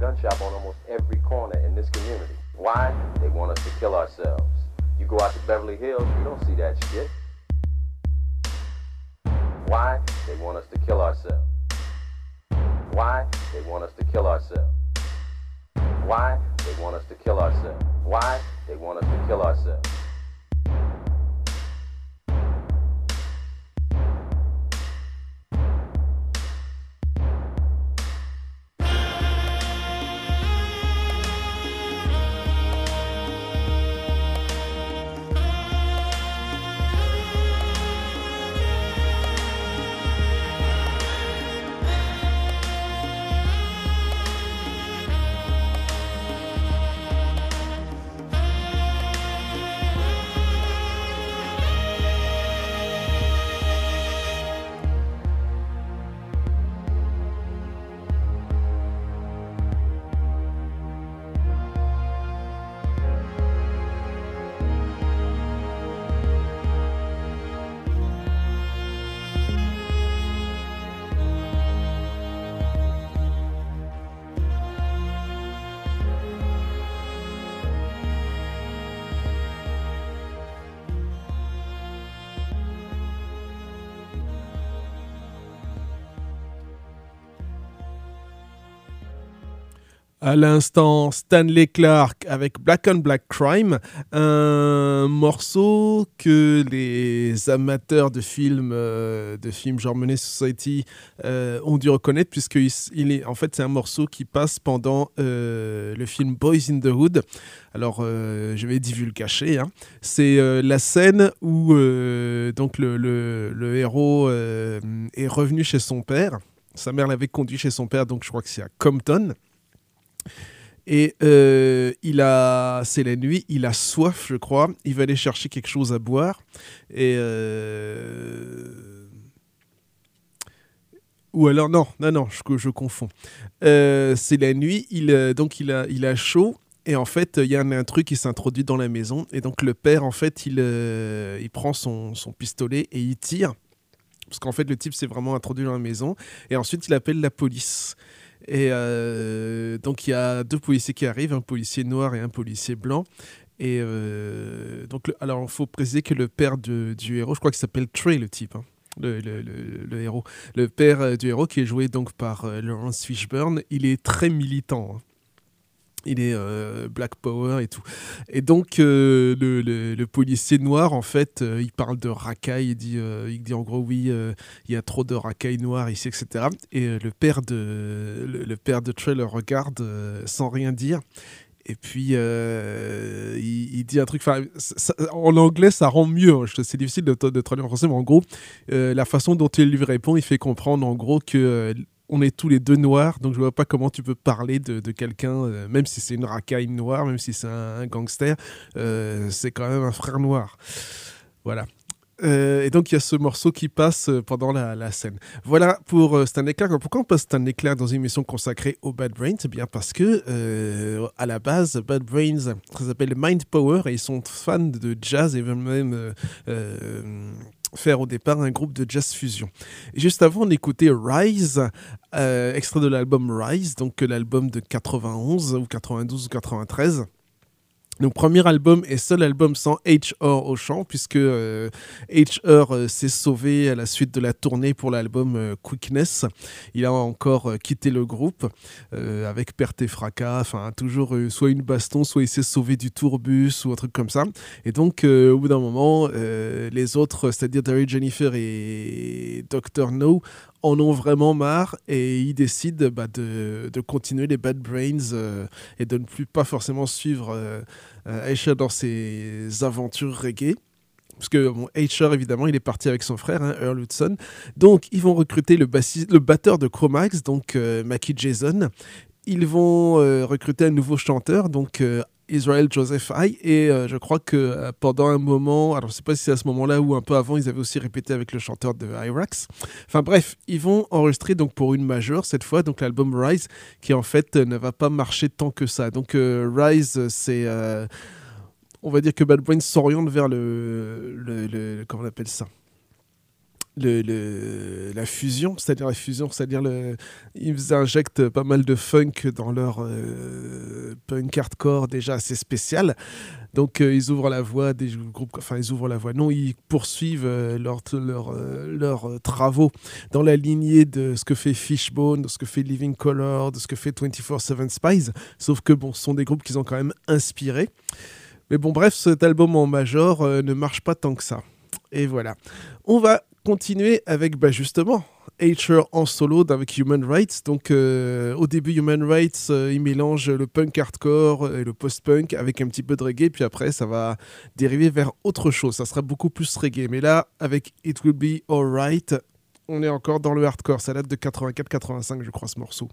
gun shop on almost every corner in this community? Why? They want us to kill ourselves. You go out to Beverly Hills, you don't see that shit. Why? They want us to kill ourselves. Why? They want us to kill ourselves. Why? They want us to kill ourselves. Why? They want us to kill ourselves. À l'instant, Stanley Clark avec Black on Black Crime, un morceau que les amateurs de films, euh, de films genre Money Society euh, ont dû reconnaître puisque il est, en fait, c'est un morceau qui passe pendant euh, le film Boys in the Hood. Alors, je vais divulgacher. Hein. C'est la scène où donc le, le héros est revenu chez son père. Sa mère l'avait conduit chez son père, donc je crois que c'est à Compton. Et euh, il a, c'est la nuit, il a soif, je crois. Il va aller chercher quelque chose à boire. Euh, ou alors non, non, non, je, confonds. Euh, c'est la nuit, il, donc il a, il a chaud. Et en fait, il y a un intrus qui s'introduit dans la maison. Et donc le père, en fait, il, il prend son, son pistolet et il tire. Parce qu'en fait, le type s'est vraiment introduit dans la maison. Et ensuite, il appelle la police. Et euh, donc il y a deux policiers qui arrivent, un policier noir et un policier blanc. Et euh, donc, alors il faut préciser que le père du héros, je crois qu'il s'appelle Trey, le type. Hein. Le, héros. Le père euh, du héros, qui est joué donc par Lawrence Fishburne, il est très militant. Hein il est euh, Black Power et tout. Et donc euh, le, policier noir, en fait, euh, il parle de racailles, il dit, il dit en gros oui, il y a trop de racailles noires ici, etc. Et le père de le, père de Trey le regarde sans rien dire. Et puis, il, dit un truc. en anglais, ça rend mieux. Hein. C'est difficile de, traduire en français, mais en gros, la façon dont il lui répond, il fait comprendre en gros que on est tous les deux noirs, donc je vois pas comment tu peux parler de, quelqu'un, euh, même si c'est une racaille noire, même si c'est un, gangster, euh, c'est quand même un frère noir. Voilà. Euh, et donc il y a ce morceau qui passe pendant la, scène. Voilà pour Stanley Clark. Pourquoi on passe Stanley Clark dans une émission consacrée aux Bad Brains? C'est bien parce que à la base, Bad Brains, ça s'appelle Mind Power et ils sont fans de jazz et même faire au départ un groupe de jazz fusion. Juste avant, on écoutait Rise, euh, extrait de l'album Rise, donc l'album de 91 ou 92 ou 93. Donc premier album et seul album sans HR au chant, puisque euh, HR euh, s'est sauvé à la suite de la tournée pour l'album euh, Quickness. Il a encore quitté le groupe avec perte et fracas, enfin toujours soit une baston, soit il s'est sauvé du tourbus ou un truc comme ça. Et donc au bout d'un moment, les autres, c'est-à-dire Terry Jennifer et Dr. No, en ont vraiment marre et ils décident bah, de, de, continuer les Bad Brains et de ne plus pas forcément suivre euh, dans ses aventures reggae. Parce que bon, évidemment, il est parti avec son frère, hein, Earl Hudson. Donc, ils vont recruter le, le batteur de Chromax, donc euh, Mackie Jason. Ils vont euh, recruter un nouveau chanteur, donc euh, Israel Joseph High. Et euh, je crois que euh, pendant un moment, alors je sais pas si c'est à ce moment-là ou un peu avant, ils avaient aussi répété avec le chanteur de Irax. Enfin bref, ils vont enregistrer donc pour une majeure cette fois, donc l'album Rise, qui en fait ne va pas marcher tant que ça. Donc euh, Rise, c'est on va dire que Bad Brains s'oriente vers le, le, comment on appelle ça? Le, le- la fusion, c'est-à-dire la fusion, c'est-à-dire ils injectent pas mal de funk dans leur euh, punk hardcore déjà assez spécial. Donc euh, ils ouvrent la voie des groupes, enfin ils ouvrent la voie. Non, ils poursuivent euh, leurs leur, leurs travaux dans la lignée de ce que fait Fishbone, de ce que fait Living Color, de ce que fait 24/7 Spies. Sauf que bon, ce sont des groupes qu'ils ont quand même inspirés. Mais bon, bref, cet album en major ne marche pas tant que ça. Et voilà. On va continuer avec, bah, justement, Hatcher en solo avec Human Rights. Donc, euh, au début, Human Rights, euh, il mélange le punk hardcore et le post-punk avec un petit peu de reggae. Puis après, ça va dériver vers autre chose. Ça sera beaucoup plus reggae. Mais là, avec It Will Be Alright, on est encore dans le hardcore. Ça date de 84-85, je crois, ce morceau.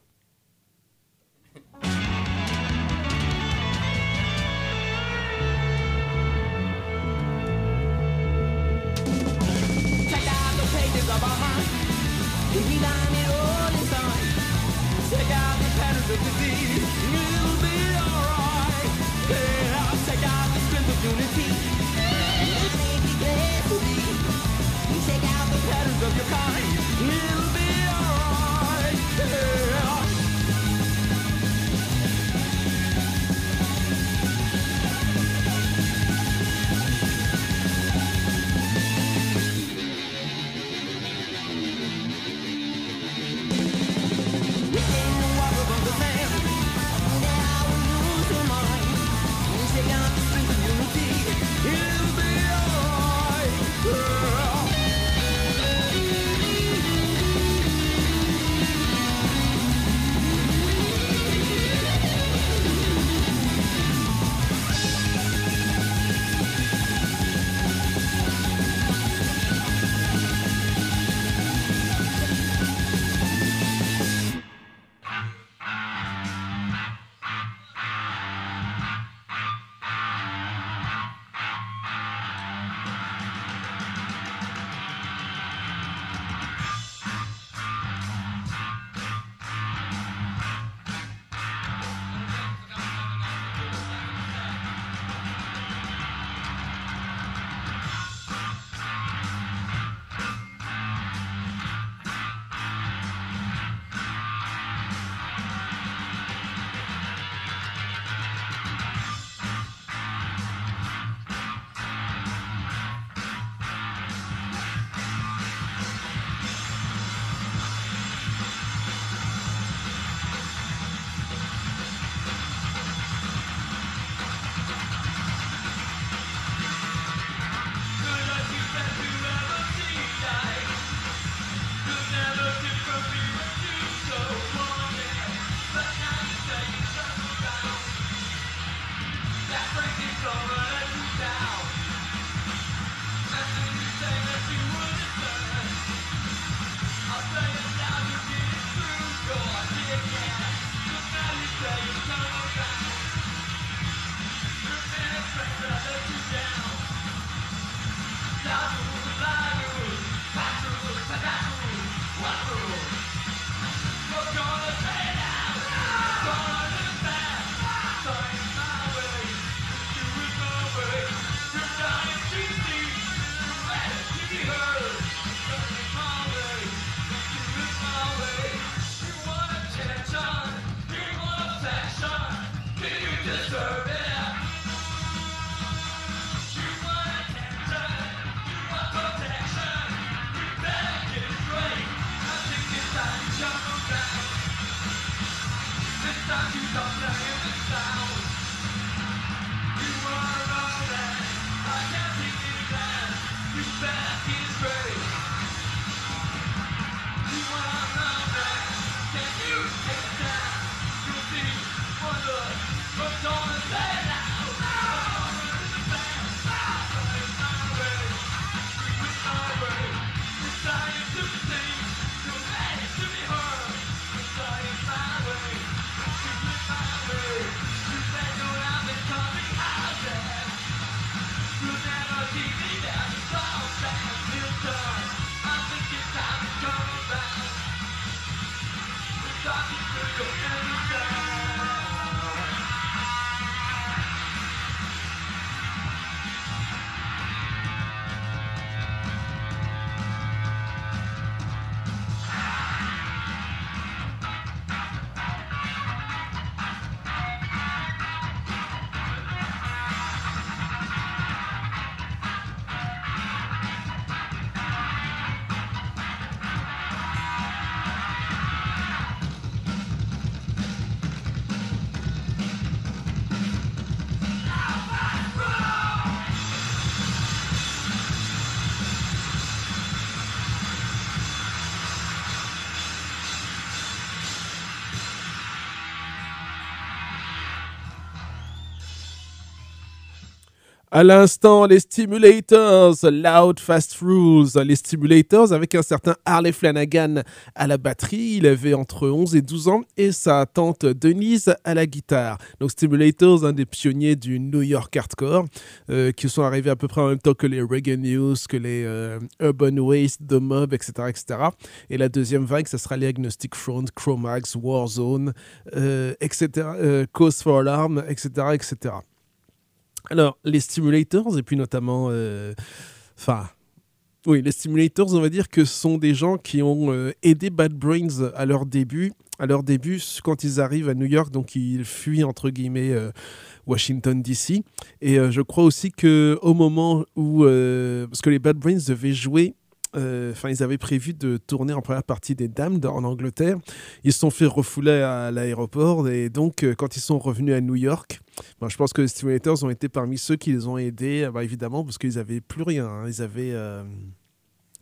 À l'instant, les Stimulators, Loud Fast Rules, les Stimulators avec un certain Harley Flanagan à la batterie, il avait entre 11 et 12 ans, et sa tante Denise à la guitare. Donc Stimulators, un des pionniers du New York hardcore, euh, qui sont arrivés à peu près en même temps que les Reggae News, que les euh, Urban Waste, The Mob, etc., etc. Et la deuxième vague, ce sera les Agnostic Front, Chromax, Warzone, euh, etc., Cause for Alarm, etc., etc. Alors, les stimulators, et puis notamment. euh, Enfin. oui, les stimulators, on va dire que sont des gens qui ont euh, aidé Bad Brains à leur début. À leur début, quand ils arrivent à New York, donc ils fuient entre guillemets euh, Washington DC. Et je crois aussi que au moment où, parce que les Bad Brains devaient jouer, enfin ils avaient prévu de tourner en première partie des Damned en Angleterre. Ils se sont fait refouler à l'aéroport et donc euh, quand ils sont revenus à New York, ben, je pense que les Stimulators ont été parmi ceux qui les ont aidés, euh, bah, évidemment parce qu'ils avaient plus rien. hein. Ils avaient euh,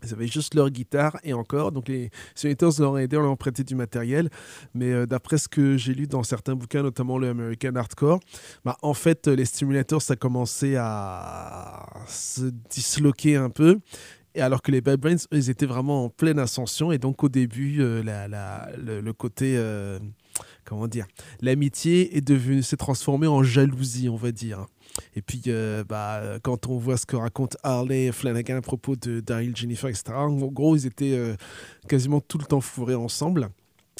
ils avaient juste leur guitare et encore. Donc les Stimulators leur ont aidé, on leur a prêté du matériel. Mais euh, d'après ce que j'ai lu dans certains bouquins, notamment le American Hardcore, bah, en fait, euh, les Stimulators, ça commençait à se disloquer un peu. Et alors que les Bad Brains, ils étaient vraiment en pleine ascension. Et donc au début, euh, le, côté... euh, comment dire L'amitié est devenue, s'est transformée en jalousie, on va dire. Et puis, euh, bah, quand on voit ce que raconte Harley Flanagan à propos de Daryl Jennifer, etc., en gros, ils étaient quasiment tout le temps fourrés ensemble.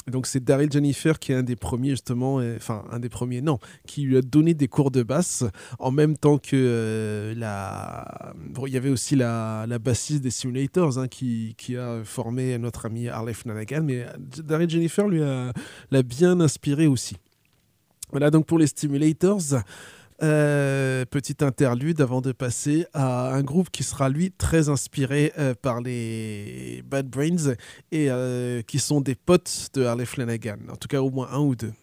Et donc, c'est Daryl Jennifer qui est un des premiers, justement, euh, enfin, un des premiers, non, qui lui a donné des cours de basse en même temps que euh, la. Bon, il y avait aussi la, la bassiste des Simulators hein, qui, qui a formé notre ami Harley Flanagan, mais Daryl Jennifer lui a l'a bien inspiré aussi. Voilà donc pour les Stimulators. Euh, petite interlude avant de passer à un groupe qui sera lui très inspiré euh, par les Bad Brains et euh, qui sont des potes de Harley Flanagan, en tout cas au moins un ou deux.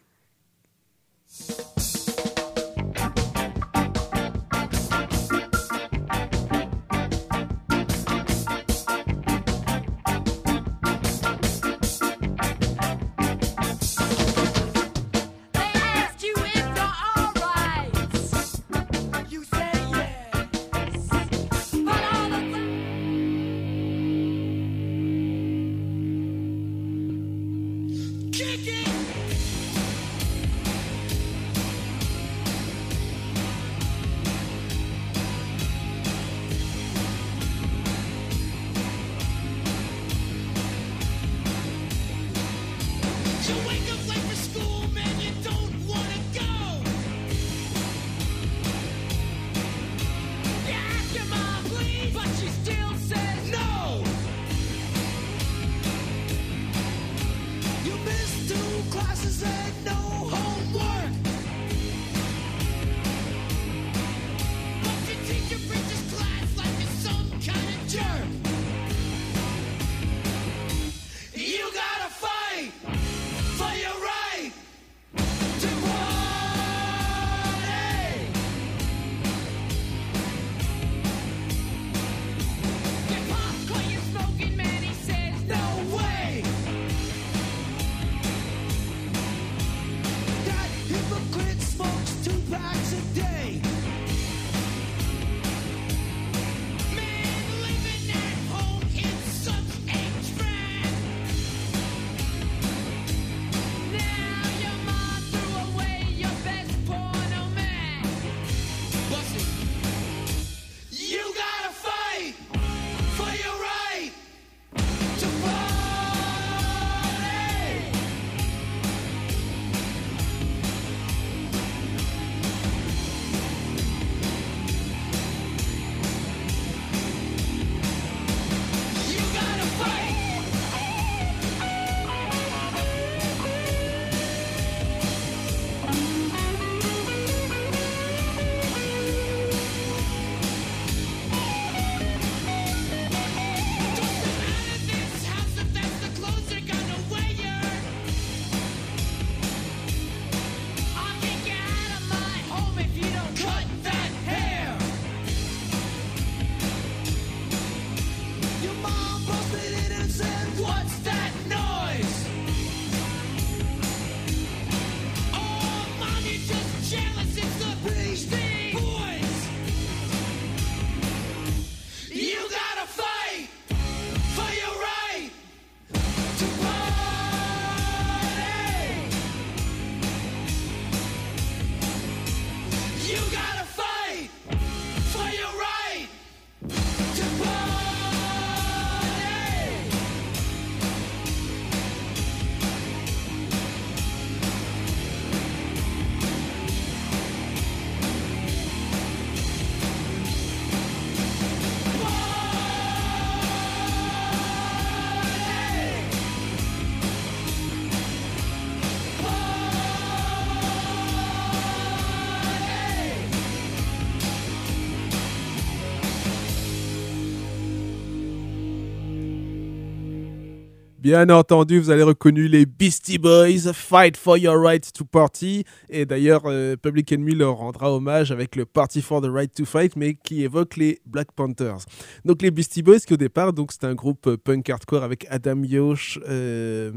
Bien entendu, vous avez reconnu les Beastie Boys, Fight for Your Right to Party. Et d'ailleurs, euh, Public Enemy leur rendra hommage avec le Party for the Right to Fight, mais qui évoque les Black Panthers. Donc les Beastie Boys, qui au départ, c'était un groupe euh, punk hardcore avec Adam Yosh, euh,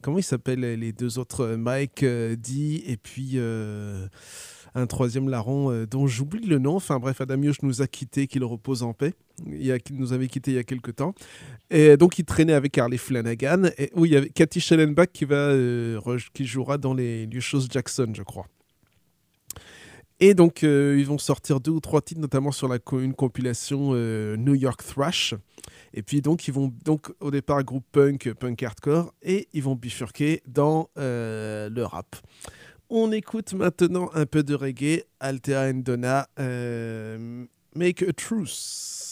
comment ils s'appellent les deux autres, Mike euh, D, et puis un troisième larron euh, dont j'oublie le nom. Enfin bref, Adam Yosh nous a quittés, qu'il repose en paix. Il, nous avait quittés il y a quelques temps. Et donc il traînait avec Harley Flanagan. Et oui, il y avait Cathy Schellenbach qui, va, euh, qui jouera dans les, choses Jackson, je crois. Et donc, euh, ils vont sortir deux ou trois titres, notamment sur la une compilation New York Thrash. Et puis, donc, ils vont, donc, au départ, groupe punk, punk hardcore, et ils vont bifurquer dans le rap. On écoute maintenant un peu de reggae, Altea and euh, Make a Truce.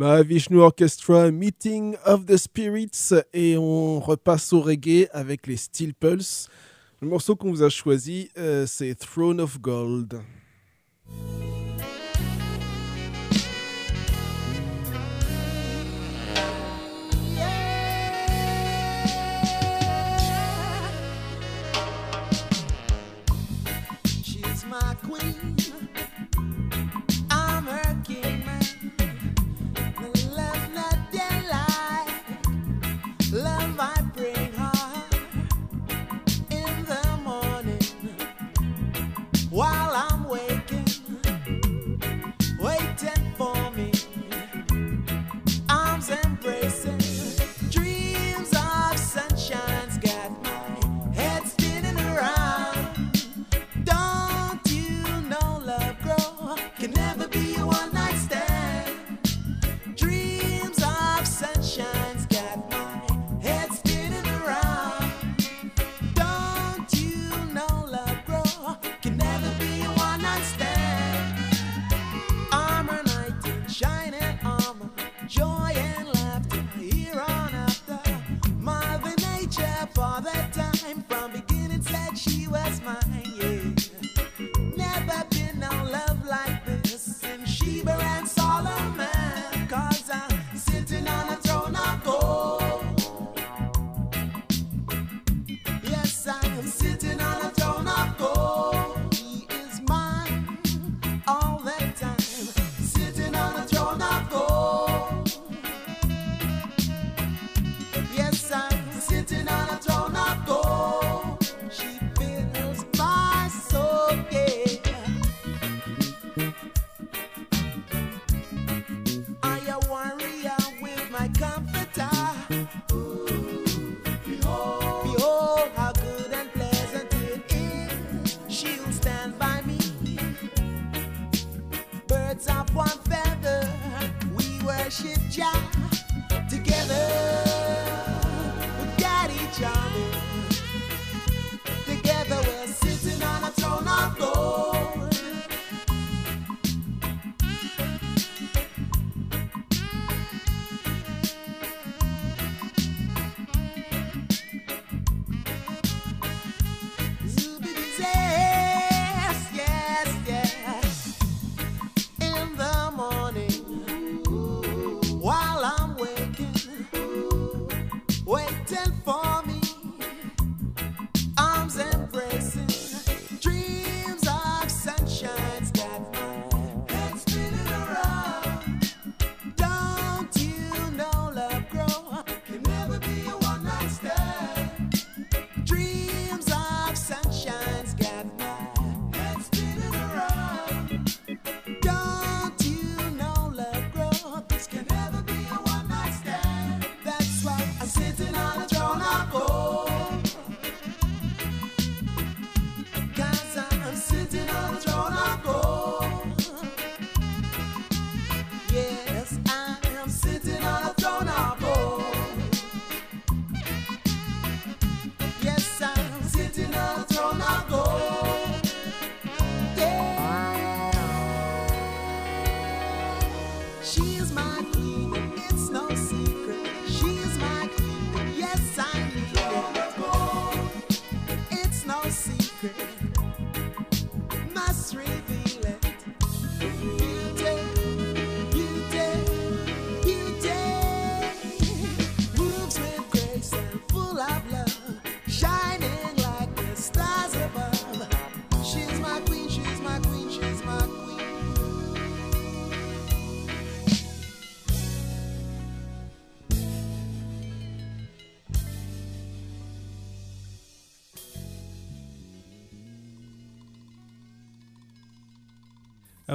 Mahavishnu Orchestra, Meeting of the Spirits, et on repasse au reggae avec les Steel Pulse. Le morceau qu'on vous a choisi, euh, c'est Throne of Gold. queen.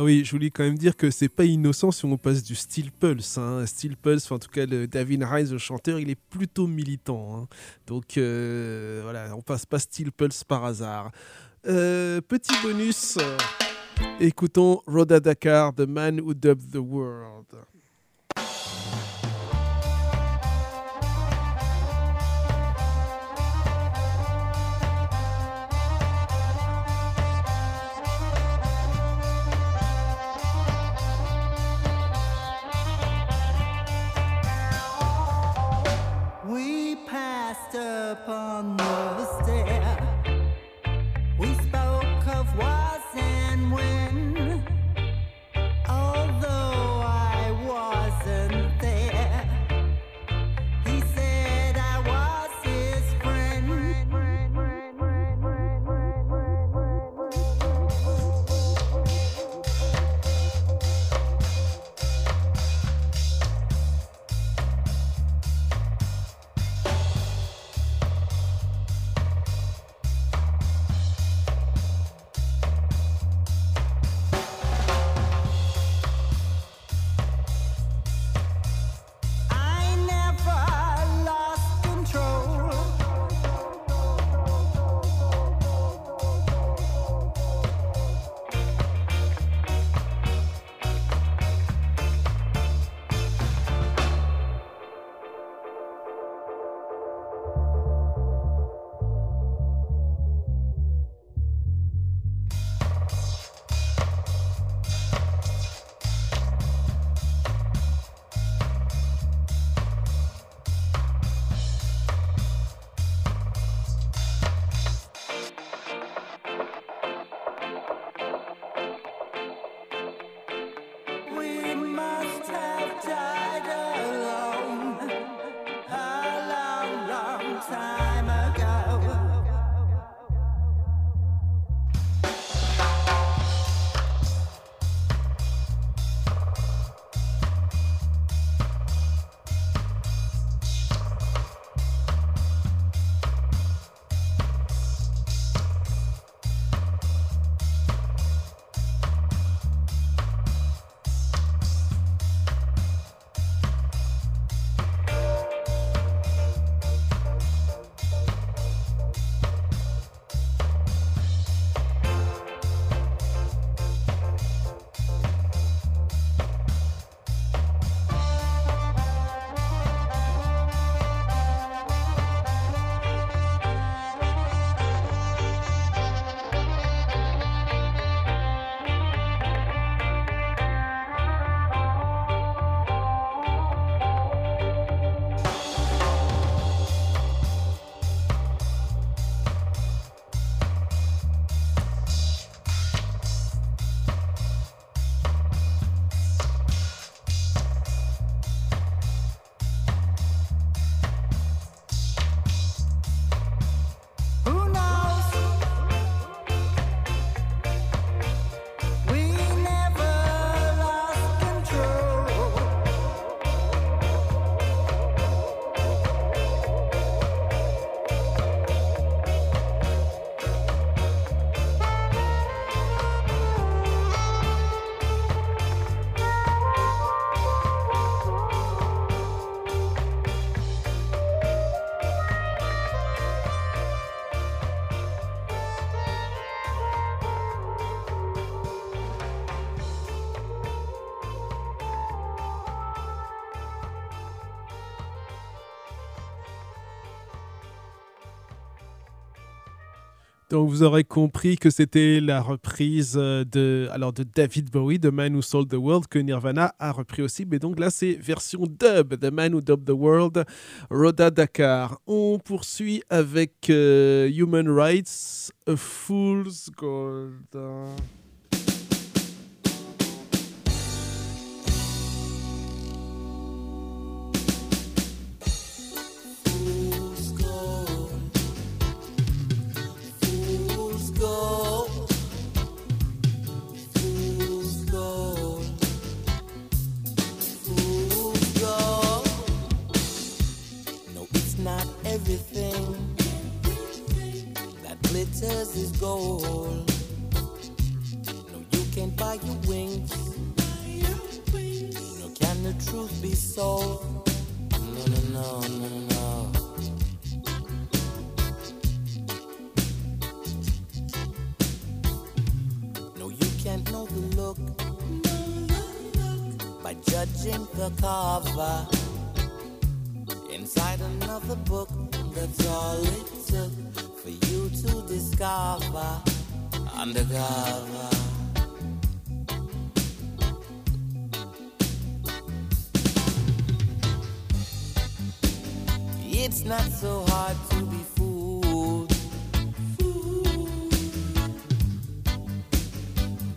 oui, je voulais quand même dire que c'est pas innocent si on passe du Steel Pulse. Hein. Steel Pulse, en tout cas, David Rice, le chanteur, il est plutôt militant. Hein. Donc euh, voilà, on passe pas Steel Pulse par hasard. Euh, petit bonus, euh, écoutons Rhoda Dakar, The Man Who Dubbed the World. kitap Donc vous aurez compris que c'était la reprise euh, de, alors de David Bowie, The Man Who Sold the World, que Nirvana a repris aussi. Mais donc là, c'est version dub, The Man Who Dubbed the World, Rhoda Dakar. On poursuit avec euh, Human Rights, A Fool's Gold. Glitters is gold. No, you can't buy your wings. No, can the truth be sold? No, no, no, no, no, no. You can't know the look by judging the cover. Inside another book, that's all it took for you to discover undercover. It's not so hard to be fooled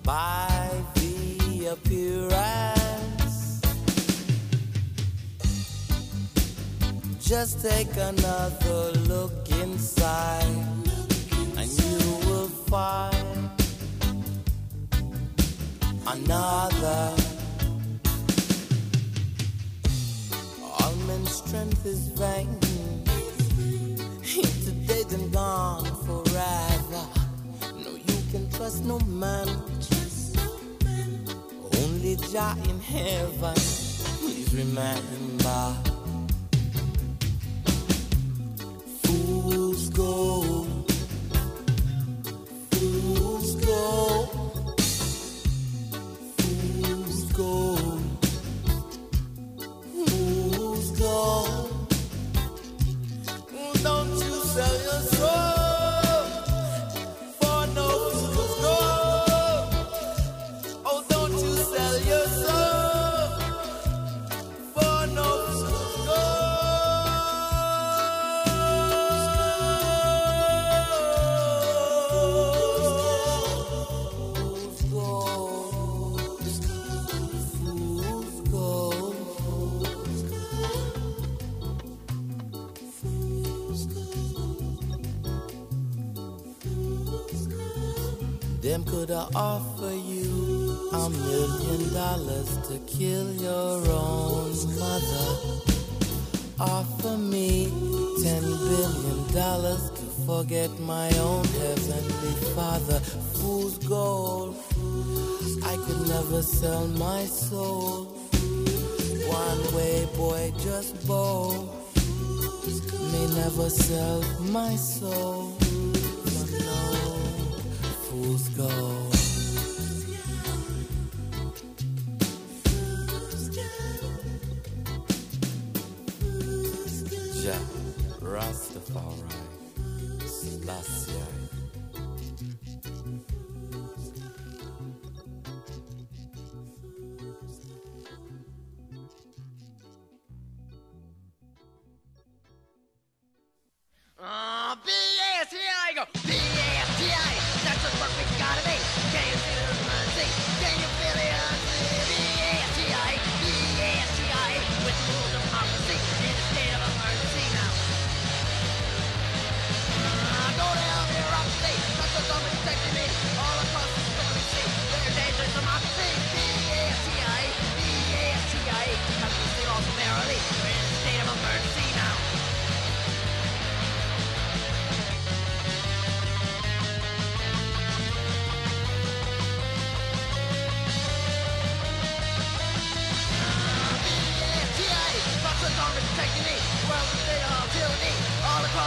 by the appearance. Just take another look is vain. Today then gone forever. No, you can trust no man. Only Jah in heaven. Please remember. Fools go.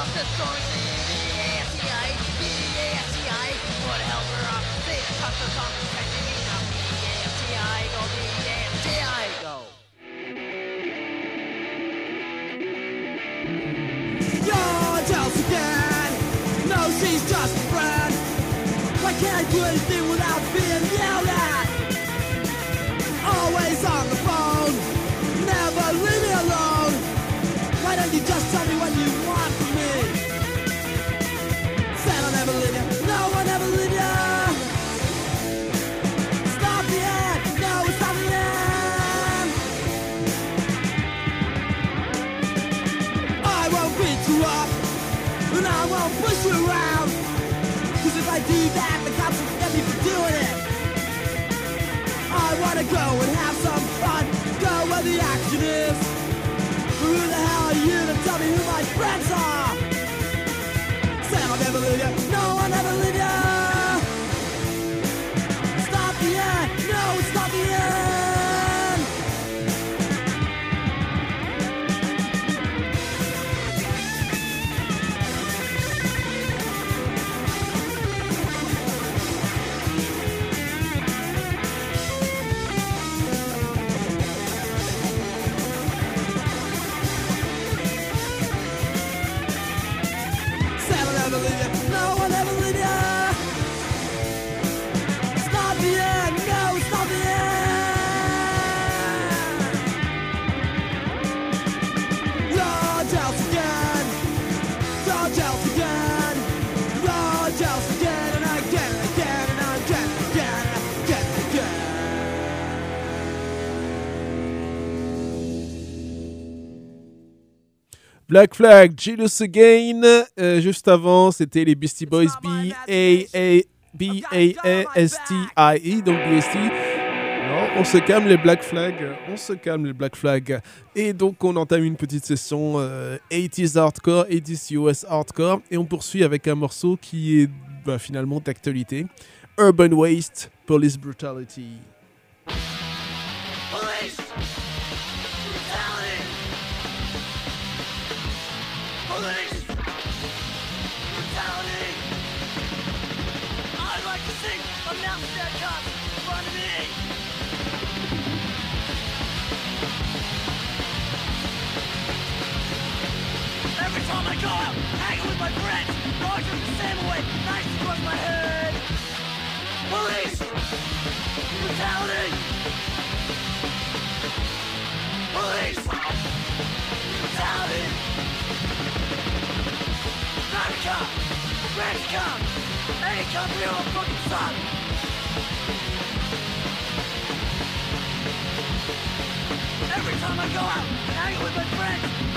off the sword. The the her off. They attacked the conference. Black Flag, Jealous Again. Euh, juste avant, c'était les Beastie Boys B-A-A-S-T-I-E, donc BST. Non, on se calme les Black Flag, on se calme les Black Flag. Et donc, on entame une petite session euh, 80s hardcore, 80s US hardcore. Et on poursuit avec un morceau qui est bah, finalement d'actualité Urban Waste, Police Brutality. Oh my! Hanging with my friends! Going the same way! Across my head! Police! Brutality! Police! Brutality! Not a cop! Random cop! Any cop here will fucking suck! Every time I go out, hanging with my friends,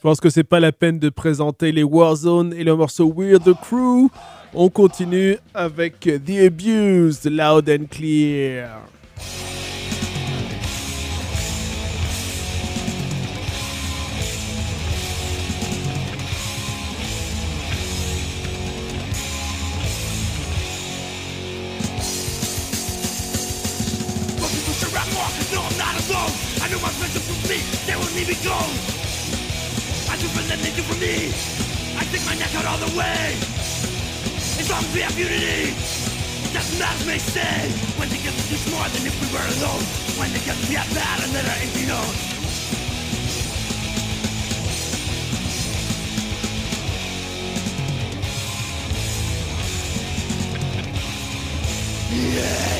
pense que c'est pas la peine de présenter les Warzone et le morceau We're the Crew. On continue avec The Abused, Loud and Clear. Them, they do for me. I stick my neck out all the way. As long as we have unity. It doesn't matter may say. When together it's more than if we were alone. When together we have bad and our ink be known Not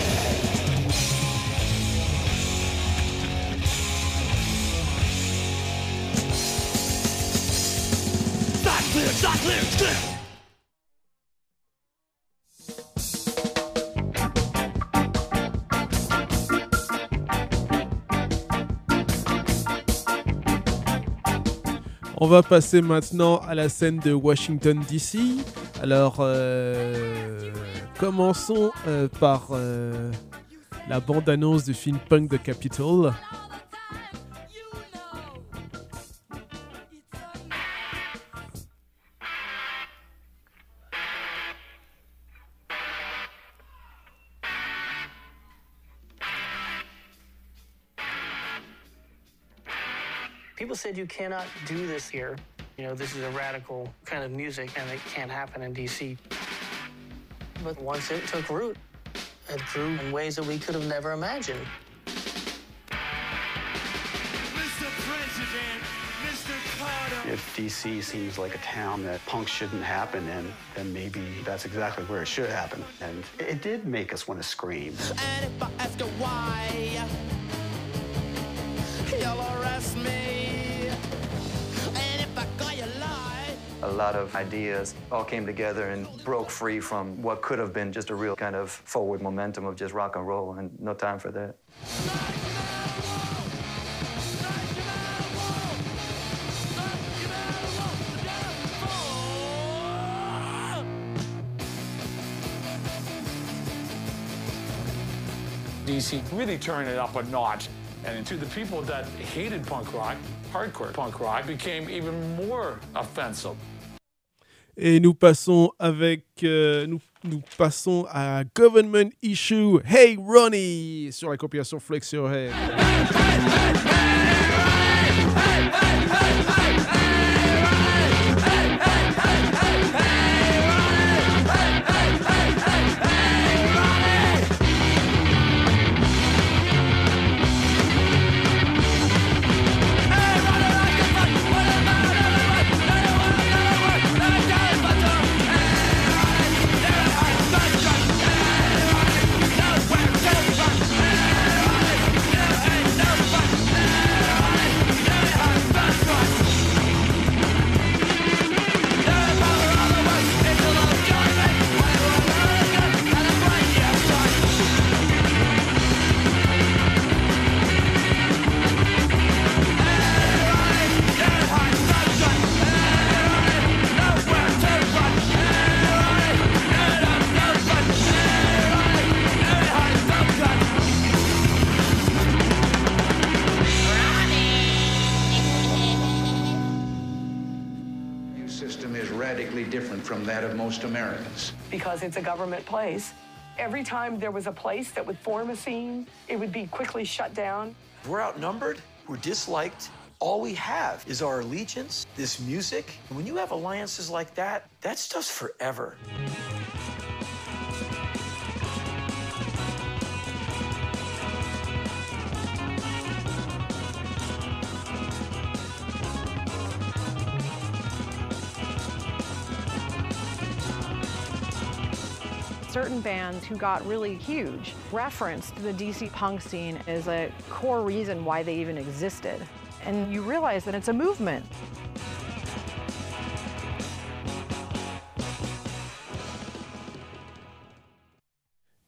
On va passer maintenant à la scène de Washington DC. Alors, euh, commençons euh, par euh, la bande-annonce du film Punk the Capitol. Said you cannot do this here. You know, this is a radical kind of music and it can't happen in DC. But once it took root, it grew in ways that we could have never imagined. Mr. President, Mr. Carter If DC seems like a town that punk shouldn't happen in, then maybe that's exactly where it should happen. And it did make us want to scream. And if I ask her why, you'll arrest me. A lot of ideas all came together and broke free from what could have been just a real kind of forward momentum of just rock and roll and no time for that. DC really turned it up a notch. And to the people that hated punk rock, hardcore punk rock became even more offensive. Et nous passons avec euh, nous, nous passons à Government Issue Hey Ronnie sur la compilation Flex Your Head. Because it's a government place. Every time there was a place that would form a scene, it would be quickly shut down. We're outnumbered, we're disliked. All we have is our allegiance, this music. And when you have alliances like that, that stuff's forever. Certain bands who got really huge referenced the DC punk scene as a core reason why they even existed. And you realize that it's a movement.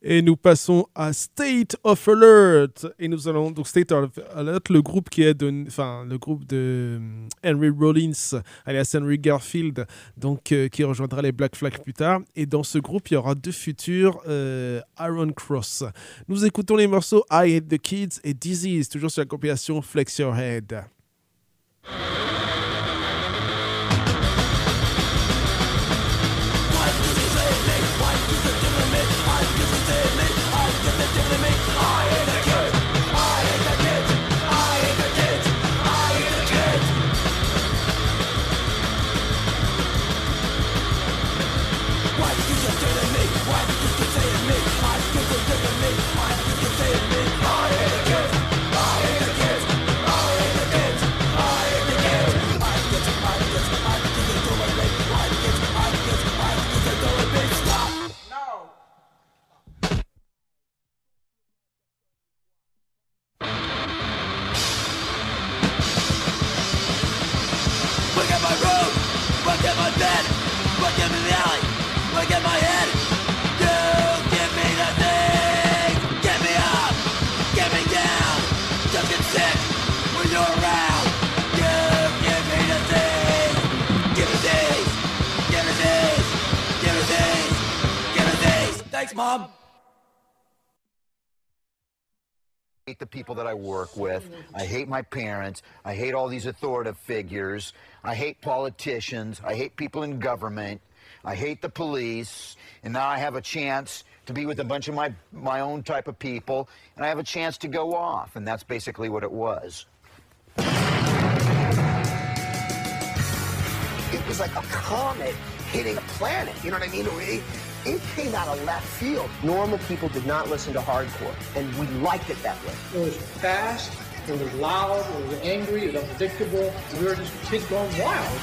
Et nous passons à State of Alert. Et nous allons donc State of Alert, le groupe qui est de, enfin le groupe de euh, Henry Rollins, alias Henry Garfield, donc euh, qui rejoindra les Black Flag plus tard. Et dans ce groupe, il y aura deux futurs euh, Iron Cross. Nous écoutons les morceaux I Hate the Kids et Disease, toujours sur la compilation Flex Your Head. That I work with. I hate my parents. I hate all these authoritative figures. I hate politicians. I hate people in government. I hate the police. And now I have a chance to be with a bunch of my, my own type of people. And I have a chance to go off. And that's basically what it was. It was like a comet hitting a planet. You know what I mean? It, it came out of left field. Normal people did not listen to hardcore, and we liked it that way. It was fast, it was loud, it was angry, it was unpredictable. We were just kids going wild.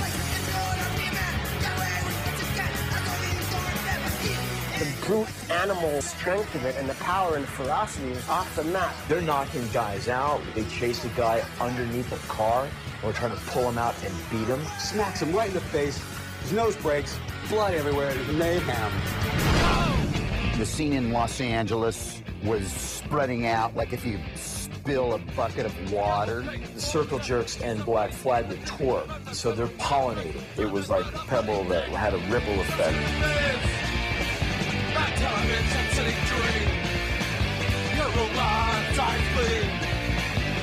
The brute animal strength of it and the power and the ferocity is off the map. They're knocking guys out. They chase a guy underneath a car. We're trying to pull him out and beat him. Smacks him right in the face. His nose breaks. Blood everywhere. It was mayhem. The scene in Los Angeles was spreading out like if you spill a bucket of water. The Circle Jerks and Black Flag were tour, so they're pollinating. It was like a pebble that had a ripple effect.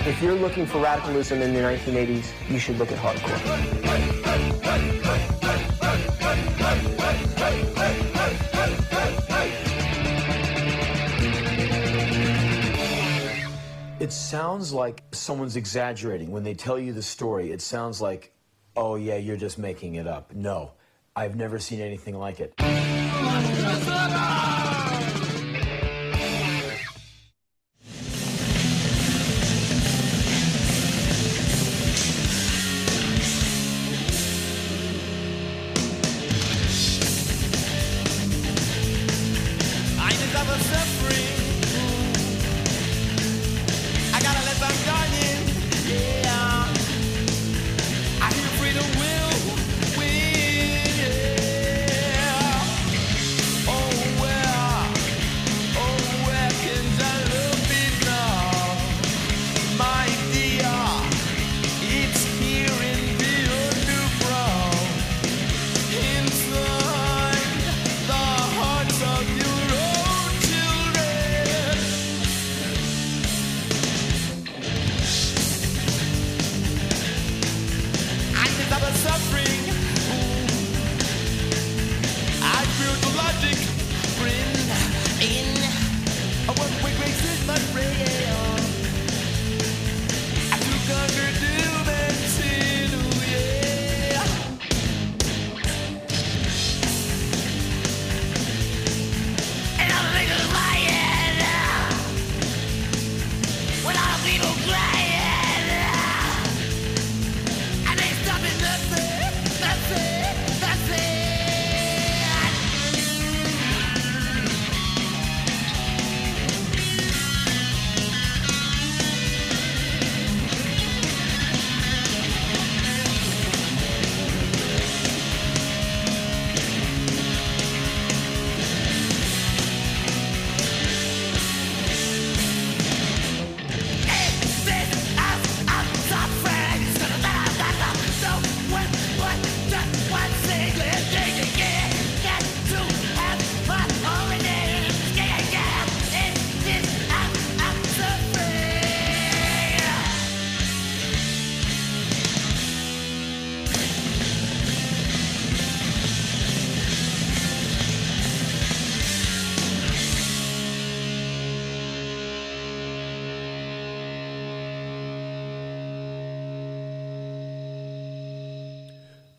If you're looking for radicalism in the 1980s, you should look at hardcore. It sounds like someone's exaggerating. When they tell you the story, it sounds like, oh, yeah, you're just making it up. No, I've never seen anything like it.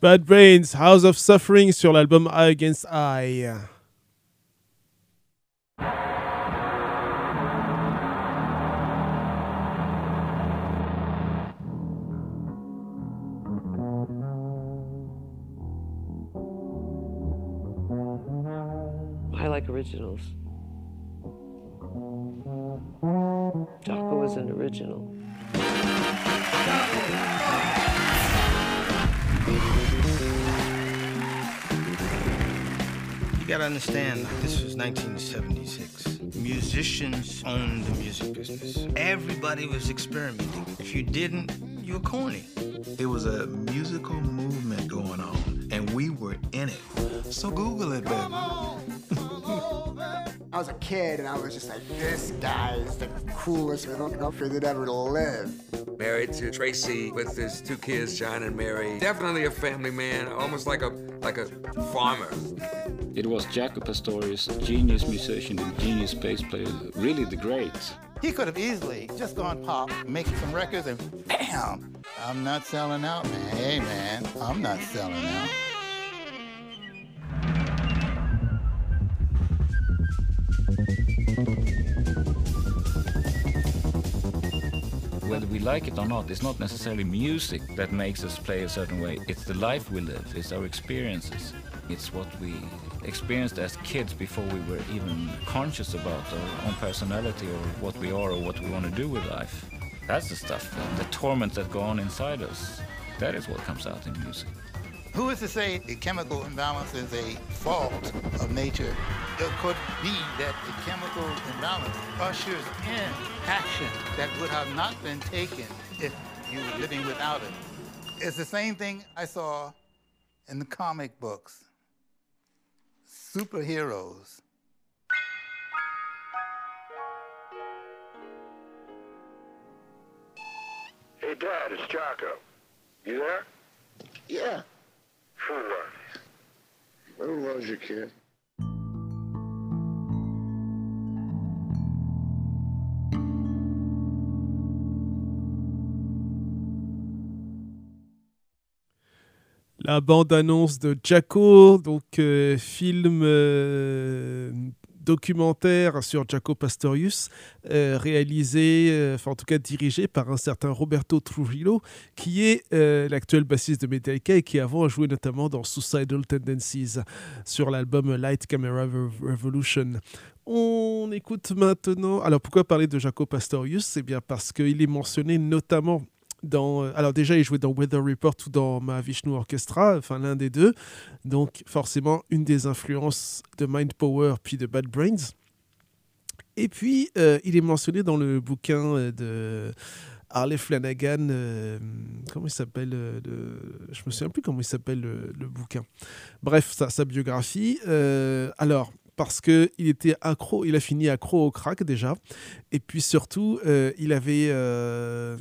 Bad Brains, House of Suffering sur l'album Eye Against Eye. Everybody was experimenting. If you didn't, you were corny. It was a musical movement going on, and we were in it. So Google it, baby. I was a kid and I was just like, this guy is the coolest little outfit that ever lived. Married to Tracy with his two kids, John and Mary. Definitely a family man, almost like a like a farmer. It was Jaco Pastorius, genius musician and genius bass player, really the great. He could have easily just gone pop, making some records, and bam! I'm not selling out, man. Hey, man, I'm not selling out. Whether we like it or not, it's not necessarily music that makes us play a certain way. It's the life we live, it's our experiences. It's what we experienced as kids before we were even conscious about our own personality or what we are or what we want to do with life. That's the stuff, uh, the torment that go on inside us. That is what comes out in music. Who is to say the chemical imbalance is a fault of nature? It could be that the chemical imbalance ushers in action that would have not been taken if you were living without it. It's the same thing I saw in the comic books. Superheroes. Hey, Dad, it's Jocko. You there? Yeah. Who was? Who was your kid? La bande-annonce de Jaco, donc euh, film euh, documentaire sur Jaco Pastorius, euh, réalisé, enfin en tout cas dirigé par un certain Roberto Trujillo, qui est l'actuel bassiste de Metallica et qui avant a joué notamment dans Suicidal Tendencies sur l'album Light Camera Rev- Revolution. On écoute maintenant. Alors pourquoi parler de Jaco Pastorius? C'est bien parce qu'il est mentionné notamment euh, Alors déjà, il jouait dans Weather Report ou dans Mahavishnu Orchestra, enfin l'un des deux. Donc forcément, une des influences de Mind Power puis de Bad Brains. Et puis, euh, il est mentionné dans le bouquin euh, de Harley Flanagan. comment il s'appelle euh, le- Je me souviens plus comment il s'appelle le, bouquin. Bref, sa, sa biographie. Alors, parce qu'il était accro, il a fini accro au crack déjà. Et puis surtout, euh, il avait euh,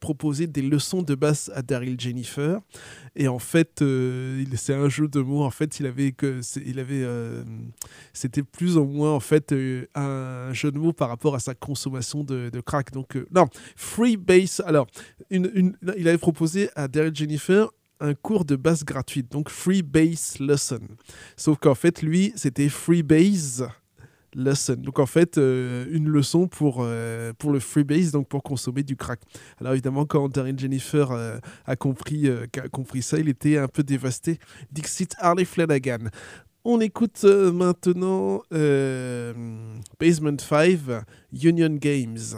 proposé des leçons de basse à Daryl Jennifer. Et en fait, euh, c'est un jeu de mots. En fait, il avait il avait, c'était plus ou moins en fait un jeu de mots par rapport à sa consommation de, crack. Donc non, free bass. Alors, il avait proposé à Daryl Jennifer un cours de basse gratuite, donc free bass lesson. Sauf qu'en fait, lui, c'était free bass lesson. Donc en fait, euh, une leçon pour, euh, pour le donc pour consommer du crack. Alors évidemment, quand Daryl Jennifer euh, a, compris, euh, qu'a compris ça, il était un peu dévasté. Dixit Harley Flanagan. On écoute maintenant Basement 5, Union Games.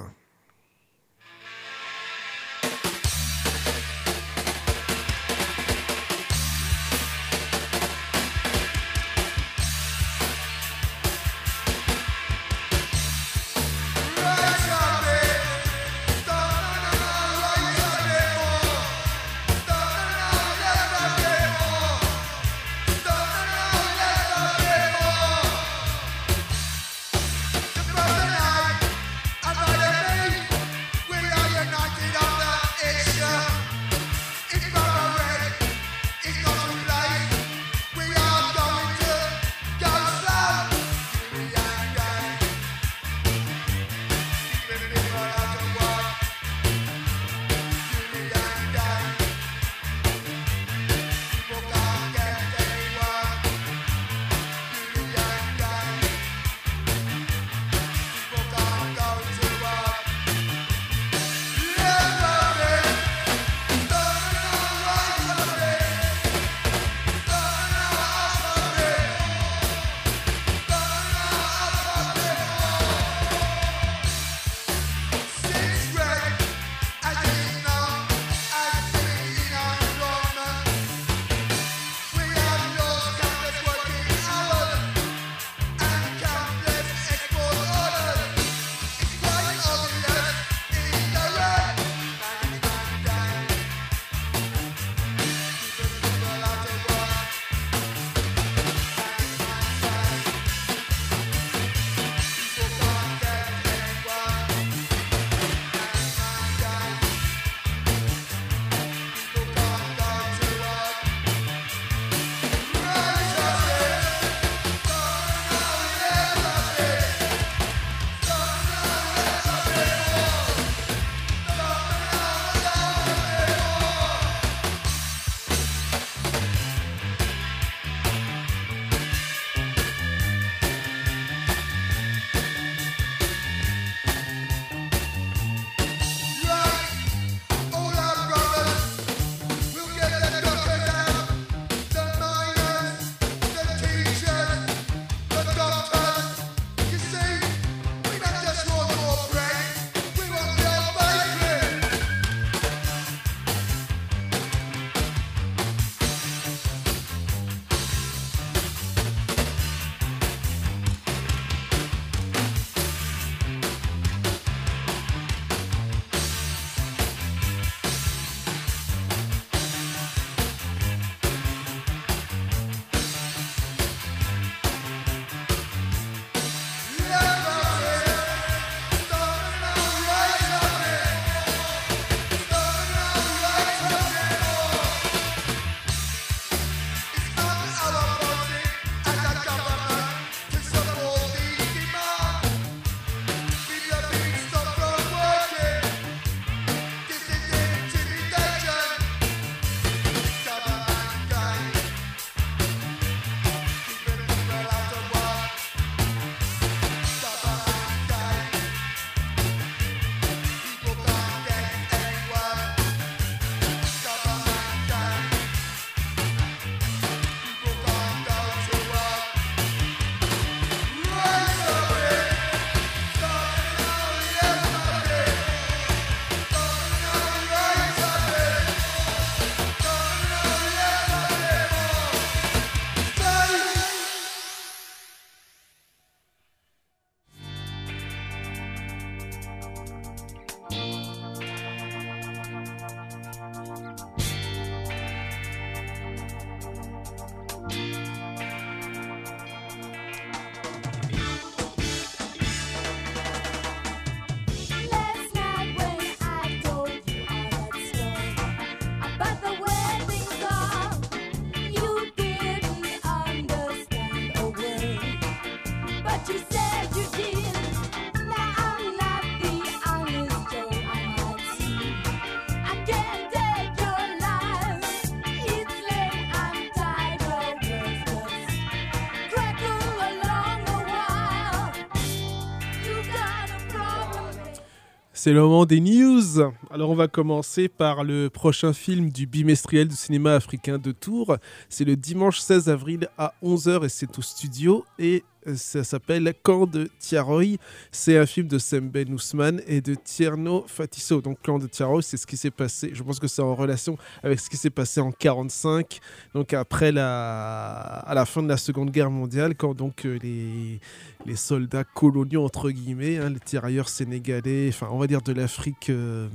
C'est le moment des news. Alors on va commencer par le prochain film du bimestriel du cinéma africain de Tours. C'est le dimanche 16 avril à 11h et c'est au studio et ça s'appelle Camp de Tiaroy. C'est un film de Semben Ousmane et de Tierno Fatiso. Donc Camp de Tiaroy, c'est ce qui s'est passé. Je pense que c'est en relation avec ce qui s'est passé en 45. Donc après la à la fin de la Seconde Guerre mondiale quand donc euh, les les soldats coloniaux entre guillemets, hein, les tirailleurs sénégalais, enfin on va dire de l'Afrique, euh,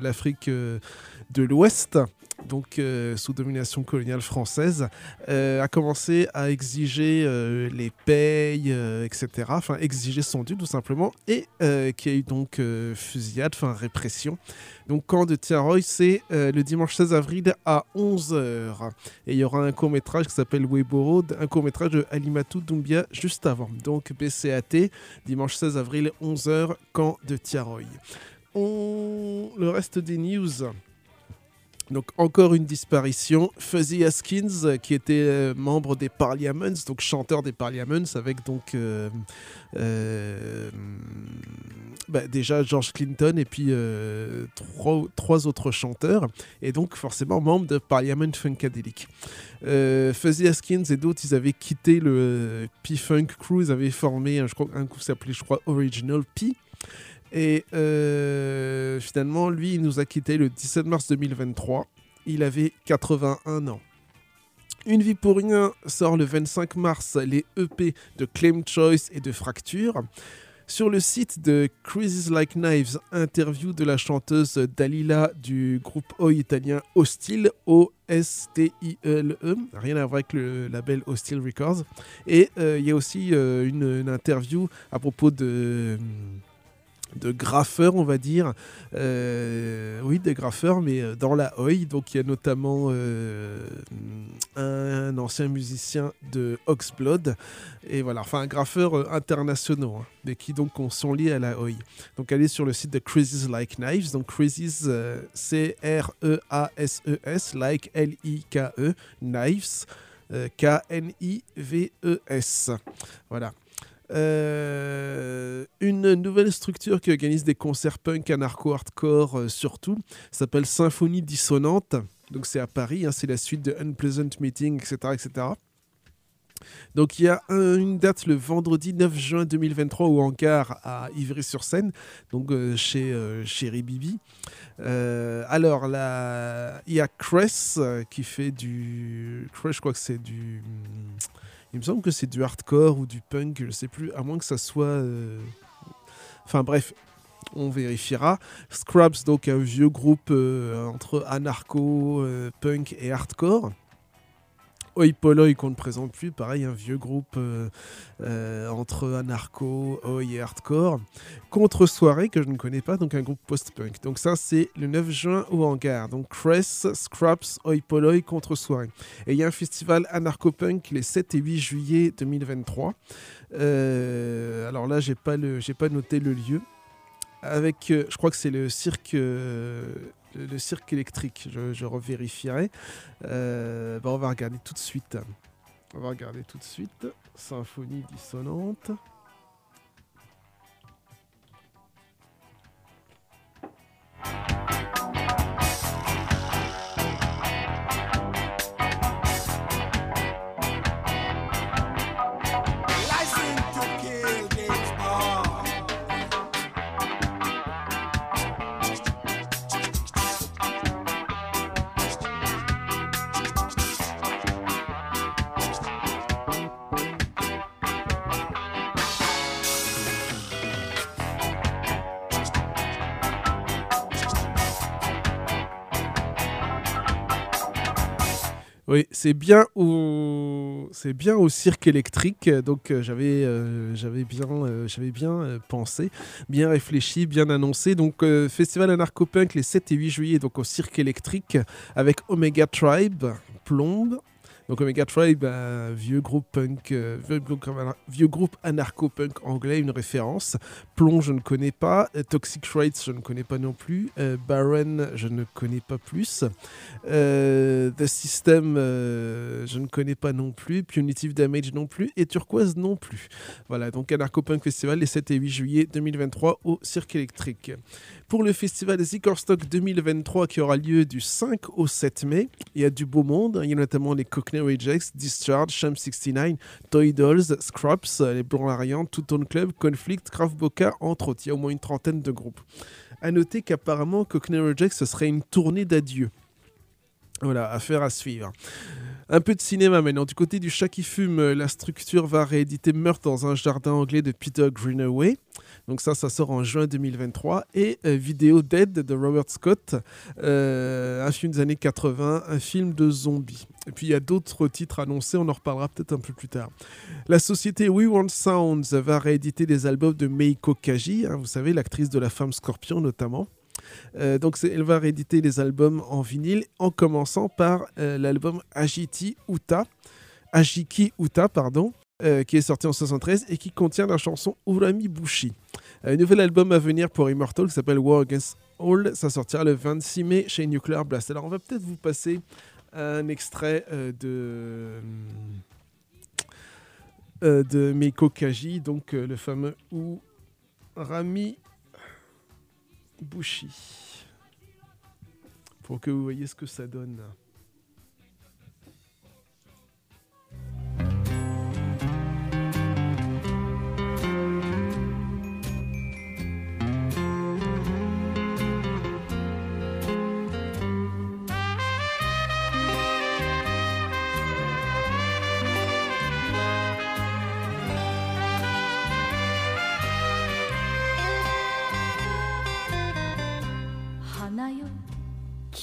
l'Afrique euh, de l'Ouest, donc euh, sous domination coloniale française, euh, a commencé à exiger euh, les payes, etc. Enfin exiger son dû tout simplement, et qui a eu donc fusillade, enfin répression. Donc camp de Tiaroy, c'est le dimanche 16 avril à 11h. Et il y aura un court-métrage qui s'appelle Weboro, un court-métrage de Alimatou Doumbia juste avant. Donc BCAT, dimanche 16 avril, 11h, camp de Tiaroy. On... Le reste des news. Donc encore une disparition, Fuzzy Haskins euh, qui était euh, membre des Parliaments, donc chanteur des Parliaments avec donc euh, bah, déjà George Clinton et puis trois, autres chanteurs et donc forcément membre de Parliament Funkadelic. Fuzzy Haskins et d'autres ils avaient quitté le P-Funk Crew, ils avaient formé je crois, un qui s'appelait je crois Original P. Et euh, finalement, lui, il nous a quitté le 17 mars 2023. Il avait 81 ans. Une vie pour rien sort le 25 mars les EP de Claim Choice et de Fracture. Sur le site de Crazies Like Knives, interview de la chanteuse Dalila du groupe Oi italien Hostile, O-S-T-I-L-E, rien à voir avec le label Hostile Records. Et euh, il y a aussi euh, une interview à propos de de graffeurs, on va dire. Euh, oui, des graffeurs, mais euh, dans la Oi. Donc, il y a notamment euh, un ancien musicien de Oxblood. Et voilà, enfin, un graffeur euh, internationaux, hein, mais qui donc ont- sont liés à la Oi. Donc, allez sur le site de Crazies Like Knives. Donc, Crazies, euh, C-R-E-A-S-E-S, like L-I-K-E, Knives, K-N-I-V-E-S. Voilà. Euh, une nouvelle structure qui organise des concerts punk anarcho-hardcore euh, surtout s'appelle Symphonie Dissonante. Donc c'est à Paris, hein, c'est la suite de Unpleasant Meeting, etc. etc. Donc il y a un- une date le vendredi 9 juin 2023 au hangar à Ivry-sur-Seine, donc euh, chez, euh, chez alors là, il y a Cress qui fait du... Cress, je crois que c'est du... Il me semble que c'est du hardcore ou du punk, je sais plus, à moins que ça soit... euh, Enfin bref, on vérifiera. Scrubs, donc un vieux groupe euh, entre anarcho, euh, punk et hardcore. Oi Polloi qu'on ne présente plus, pareil, un vieux groupe euh, euh, entre anarcho, oi et hardcore. Contre Soirée, que je ne connais pas, donc un groupe post-punk. Donc ça, c'est le 9 juin au hangar. Donc Cress, Scraps, Oi Polloi, Contre Soirée. Et il y a un festival anarcho-punk les 7 et 8 juillet 2023. Euh, alors là, j'ai pas, pas noté le lieu. Avec, euh, je crois que c'est le cirque, euh, le, cirque électrique. Je, je revérifierai. Euh, bah, on va regarder tout de suite. On va regarder tout de suite. Symphonie dissonante. C'est bien au c'est bien au cirque électrique. Donc euh, j'avais euh, j'avais bien euh, j'avais bien pensé, bien réfléchi, bien annoncé. Donc festival anarcho-punk les 7 et 8 juillet donc au cirque électrique avec Omega Tribe, Plombe, Donc Omega Tribe, un vieux groupe punk, euh, vieux, groupe- anarcho-punk anglais, une référence. Plomb, je ne connais pas. Euh, Toxic Traits, je ne connais pas non plus. Euh, Baron, je ne connais pas plus. The System, je ne connais pas non plus. Punitive Damage non plus. Et Turquoise non plus. Voilà, donc Anarcho Punk Festival les 7 et 8 juillet 2023 au Cirque électrique. Pour le festival Zickerstock 2023 qui aura lieu du 5 au 7 mai, il y a du beau monde. Il y a notamment les Cockney Rejects, Discharge, Sham 69, Toy Dolls, Scraps, les Blancs Arians, Two Tone Club, Conflict, Kraft Boca, entre autres. Il y a au moins une trentaine de groupes. À noter qu'apparemment Cockney Rejects, ce serait une tournée d'adieu. Voilà, affaire à suivre. Un peu de cinéma maintenant. Du côté du chat qui fume, euh, la structure va rééditer Meurtre dans un jardin anglais de Peter Greenaway. Donc ça, ça sort en juin 2023. Et euh, Vidéo Dead de Robert Scott, euh, un film des années 80, un film de zombies. Et puis il y a d'autres titres annoncés, on en reparlera peut-être un peu plus tard. La société We Want Sounds va rééditer des albums de Meiko Kaji, hein, vous savez, l'actrice de La Femme Scorpion notamment. Euh, donc elle va rééditer les albums en vinyle en commençant par euh, l'album Ajiti Uta, Ajiki Uta pardon, euh, qui est sorti en 73 et qui contient la chanson Urami Bushi. Un nouvel album à venir pour Immortal qui s'appelle War Against All, ça sortira le 26 mai chez Nuclear Blast. Alors on va peut-être vous passer un extrait de de Meiko Kaji, donc le fameux Urami Bushi. Pour que vous voyez ce que ça donne.「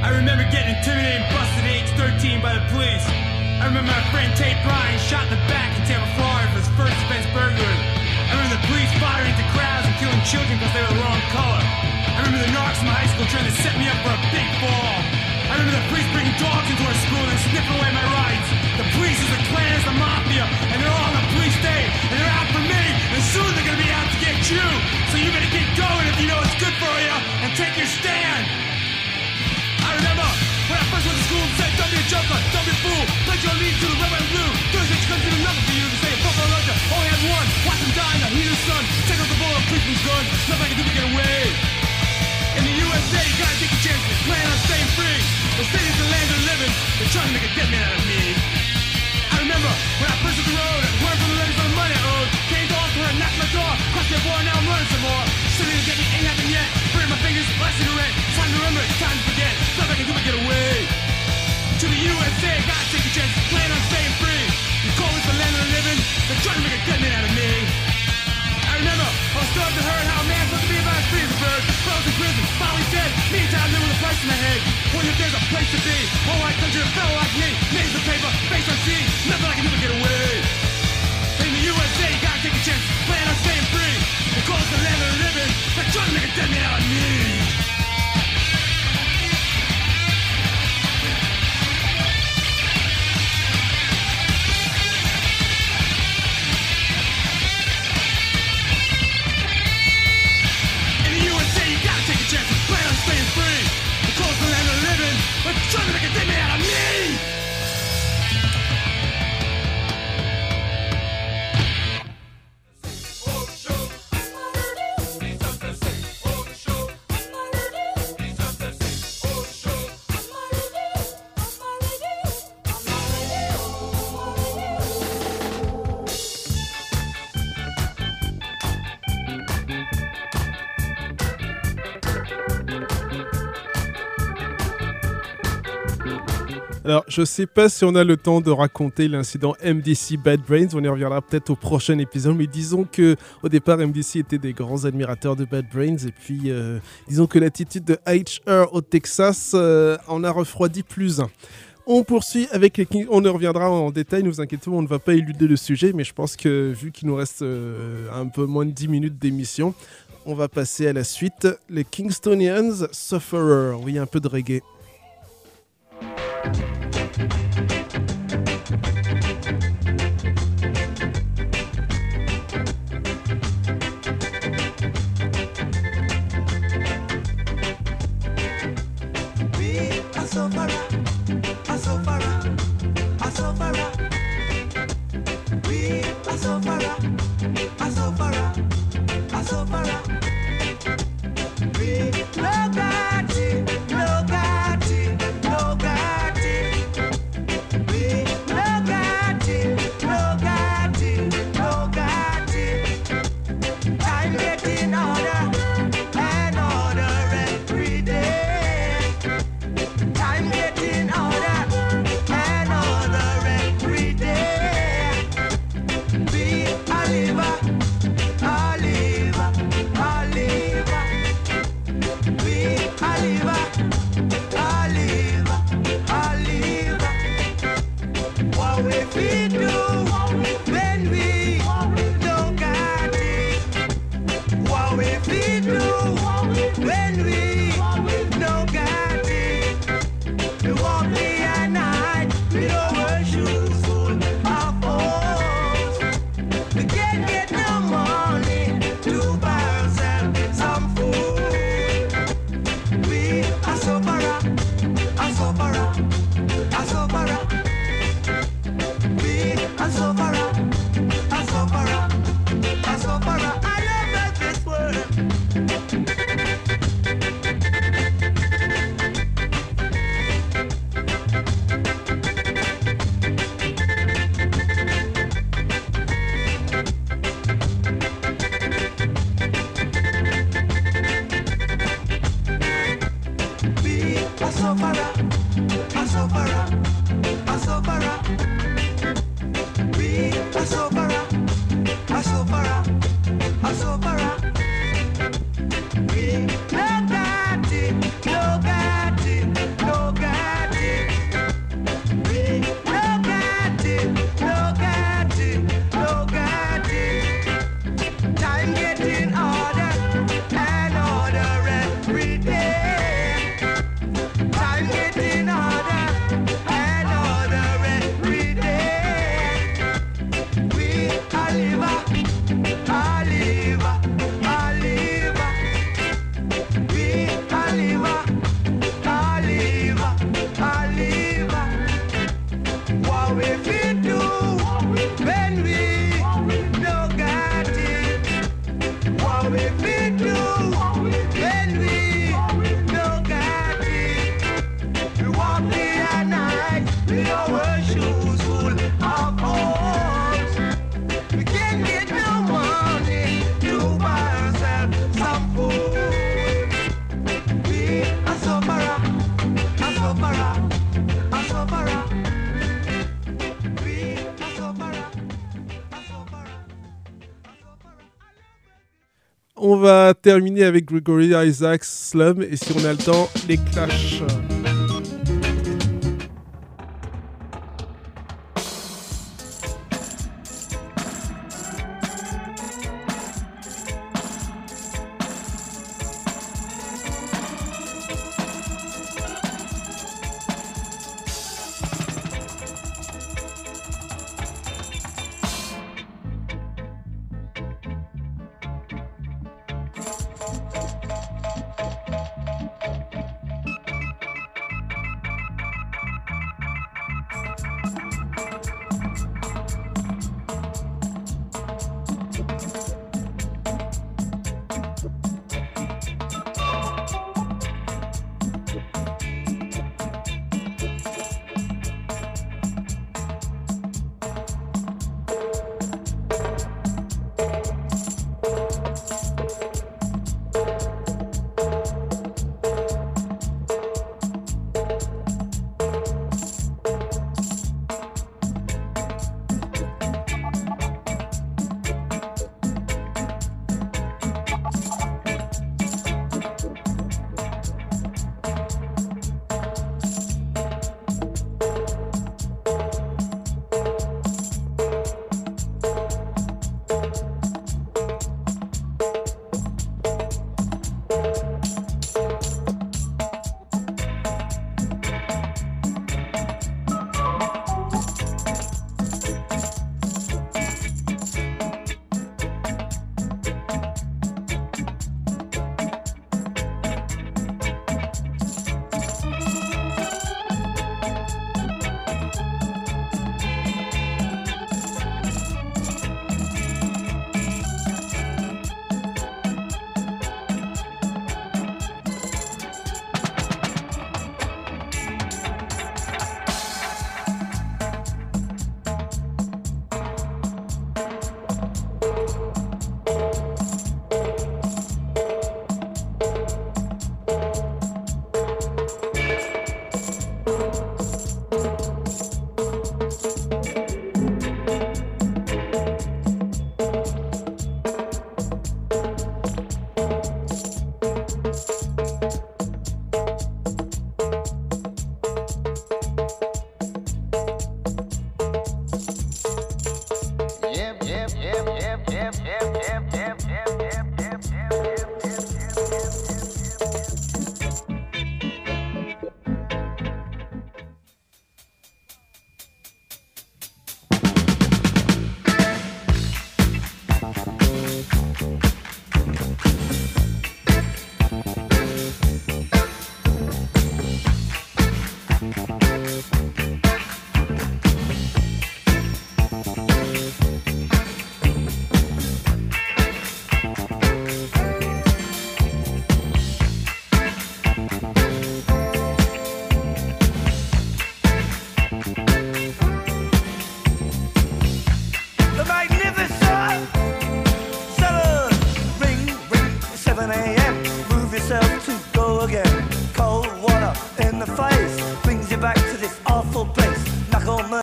I remember getting intimidated and busted at age 13 by the police. I remember my friend Tate Bryan shot in the back in Tampa, Florida for his first offense burglary. I remember the police firing into crowds and killing children because they were the wrong color. I remember the narcs in my high school trying to set me up for a big fall. I remember the police bringing dogs into our school and sniffing away my rights. The police is the clan, is the mafia, and they're all on the police state, and they're out for me, and soon they're gonna be out to get you. So you better get going if you know it's good for you, and take your stand. I remember when I first went to school and said, don't be a joker, don't be a fool. Pledge your allegiance to the red, white, and blue. Thursday couldn't do nothing for you to say a football legend. Only had one, watch him die in the heat of the sun. Take out the bullet, a policeman's gun. Nothing I can do to get away. In the USA, you gotta take a chance. Plan on staying free. The city's the land of living. They're trying to make a dead man out of me. I remember when I first hit the road, working for the letters for the money I owed. Came to offer and knocked my door. Crossed the border, USA, gotta take a chance. Plan on staying free. You call this the land of the living? They're trying to make a dead man out of me. I remember I was starting to hurt how a man's supposed to be about as free as a bird. Frozen in prison, finally dead. Meantime, living with a price in my head. Wonder if there's a place to be. All white country, a fellow like me. Names of paper, face on sea. Nothing I can but get away. In the USA, gotta take a chance. Je sais pas si on a le temps de raconter l'incident MDC Bad Brains. On y reviendra peut-être au prochain épisode. Mais disons que au départ, MDC était des grands admirateurs de Bad Brains. Et puis, euh, disons que l'attitude de HR au Texas euh, en a refroidi plus un. On poursuit avec les Kings. On y reviendra en détail, ne vous inquiétez pas, on ne va pas éluder le sujet, mais je pense que vu qu'il nous reste euh, un peu moins de 10 minutes d'émission, on va passer à la suite. Les Kingstonians Sufferer. Oui, un peu de reggae. A On va terminer avec Gregory Isaacs Slum et si on a le temps, les Clash.